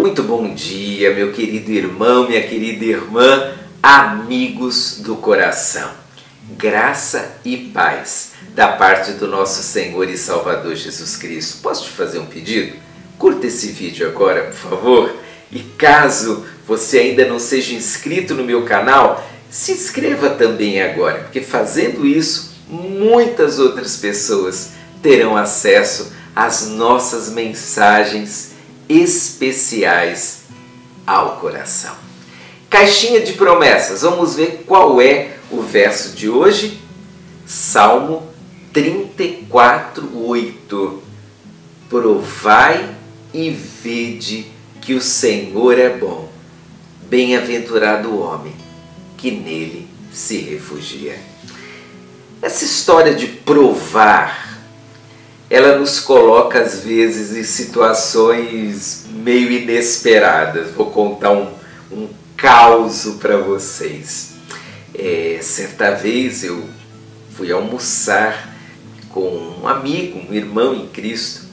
Muito bom dia, meu querido irmão, minha querida irmã, amigos do coração. Graça e paz da parte do nosso Senhor e Salvador Jesus Cristo. Posso te fazer um pedido? Curta esse vídeo agora, por favor. E caso você ainda não seja inscrito no meu canal, se inscreva também agora, porque fazendo isso, muitas outras pessoas terão acesso às nossas mensagens especiais ao coração. Caixinha de promessas, vamos ver qual é o verso de hoje? Salmo 34, 8. Provai e vede que o Senhor é bom. Bem-aventurado o homem que nele se refugia. Essa história de provar, ela nos coloca às vezes em situações meio inesperadas. Vou contar um, um caos para vocês. É, certa vez eu fui almoçar com um amigo, um irmão em Cristo,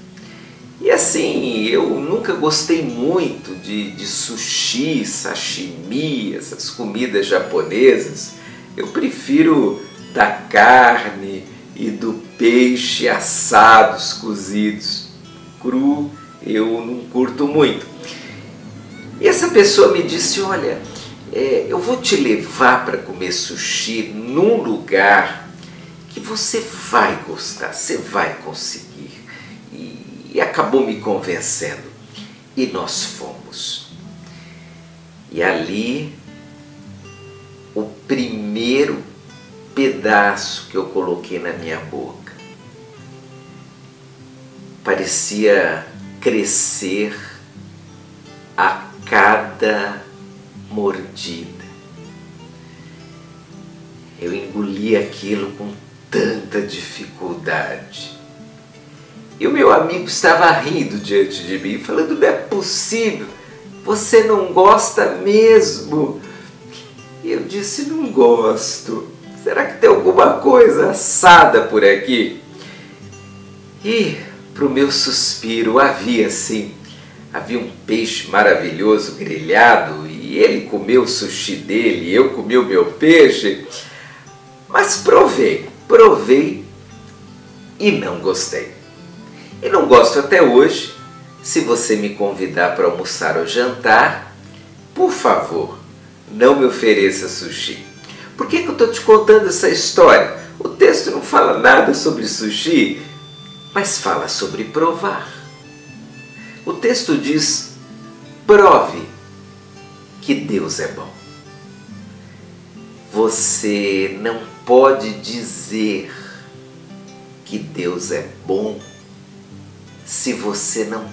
e assim, eu nunca gostei muito de, de sushi, sashimi, essas comidas japonesas. Eu prefiro da carne e do peixe assados, cozidos. Cru eu não curto muito. E essa pessoa me disse: Olha, é, eu vou te levar para comer sushi num lugar que você vai gostar, você vai conseguir e acabou me convencendo. E nós fomos. E ali, o primeiro pedaço que eu coloquei na minha boca parecia crescer a cada mordida. Eu engoli aquilo com tanta dificuldade e o meu amigo estava rindo diante de mim, falando: Não é possível, você não gosta mesmo. E eu disse: Não gosto. Será que tem alguma coisa assada por aqui? E, para o meu suspiro, havia sim. Havia um peixe maravilhoso grelhado e ele comeu o sushi dele, e eu comi o meu peixe. Mas provei, provei e não gostei. E não gosto até hoje. Se você me convidar para almoçar ou jantar, por favor, não me ofereça sushi. Por que, que eu estou te contando essa história? O texto não fala nada sobre sushi, mas fala sobre provar. O texto diz: prove que Deus é bom. Você não pode dizer que Deus é bom se você não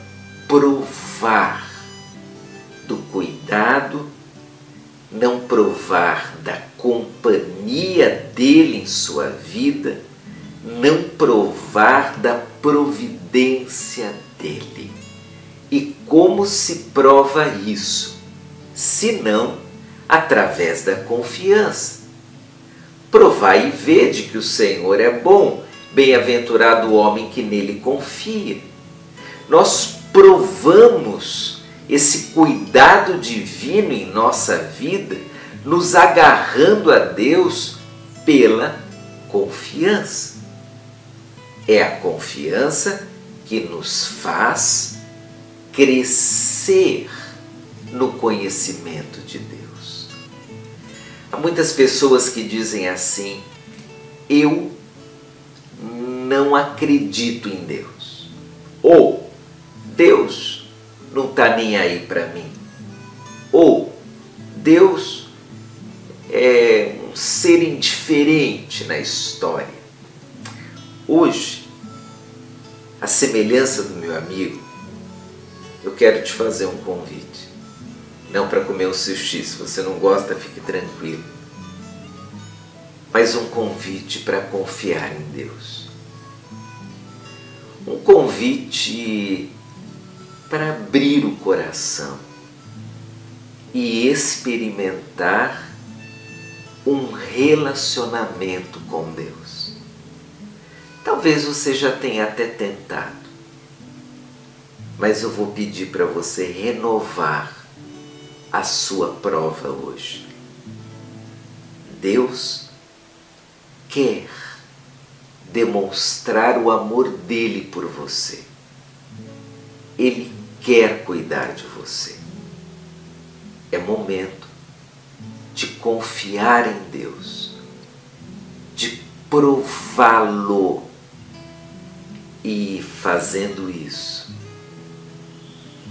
provar do cuidado, não provar da companhia dele em sua vida, não provar da providência dele. E como se prova isso? Senão através da confiança. Provai e vede que o Senhor é bom, bem-aventurado o homem que nele confia nós provamos esse cuidado divino em nossa vida, nos agarrando a Deus pela confiança. É a confiança que nos faz crescer no conhecimento de Deus. Há muitas pessoas que dizem assim: eu não acredito em Deus. Ou Deus não está nem aí para mim. Ou Deus é um ser indiferente na história. Hoje, a semelhança do meu amigo, eu quero te fazer um convite. Não para comer um sushi, se você não gosta, fique tranquilo. Mas um convite para confiar em Deus. Um convite para abrir o coração e experimentar um relacionamento com Deus. Talvez você já tenha até tentado, mas eu vou pedir para você renovar a sua prova hoje. Deus quer demonstrar o amor dele por você. Ele quer cuidar de você. É momento de confiar em Deus, de prová-lo. E fazendo isso,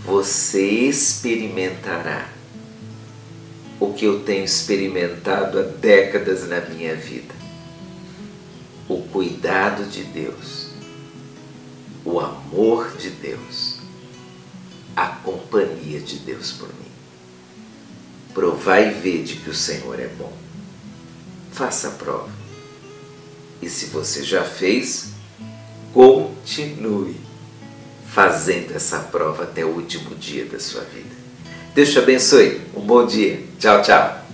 você experimentará o que eu tenho experimentado há décadas na minha vida: o cuidado de Deus, o amor de Deus, a companhia de Deus por mim. Provai e vede que o Senhor é bom. Faça a prova. E se você já fez, continue fazendo essa prova até o último dia da sua vida. Deus te abençoe. Um bom dia. Tchau, tchau.